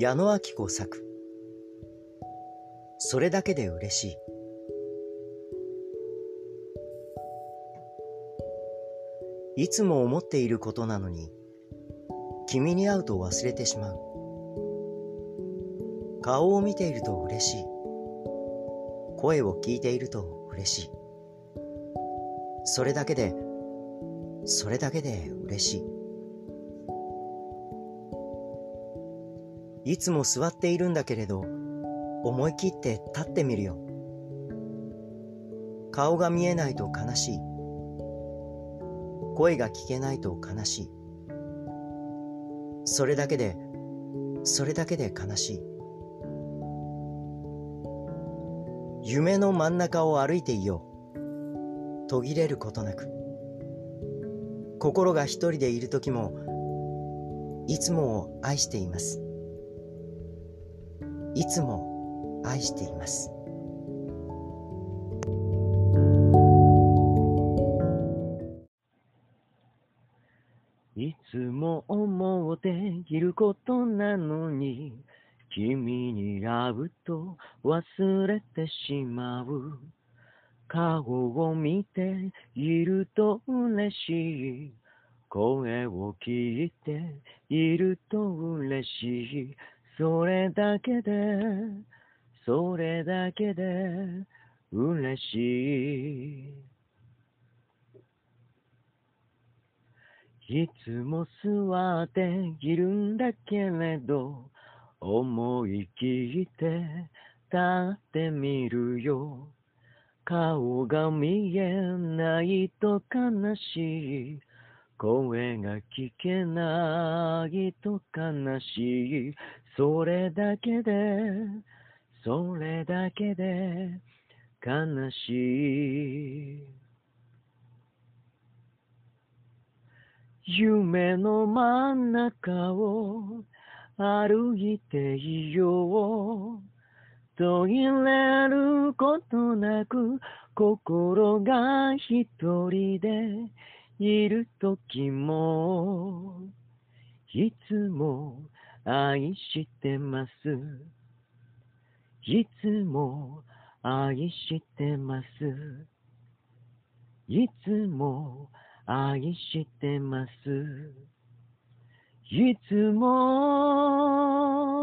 矢野明子作。それだけで嬉しい。いつも思っていることなのに君に会うと忘れてしまう。顔を見ていると嬉しい。声を聞いていると嬉しい。それだけでそれだけで嬉しい。いつも座っているんだけれど思い切って立ってみるよ。顔が見えないと悲しい。声が聞けないと悲しい。それだけでそれだけで悲しい。夢の真ん中を歩いていよう。途切れることなく。心が一人でいる時もいつもを愛しています。いつも愛しています。いつも思っていることなのに君に会うと忘れてしまう。顔を見ていると嬉しい。声を聞いていると嬉しい。それだけでそれだけで嬉しい。いつも座っているんだけれど思い切って立ってみるよ。顔が見えないと悲しい。声が聞けないと悲しい。それだけでそれだけで悲しい。夢の真ん中を歩いていよう。途切れることなく心が一人でいる時もいつも愛してます。いつも愛してます。いつも愛してます。いつも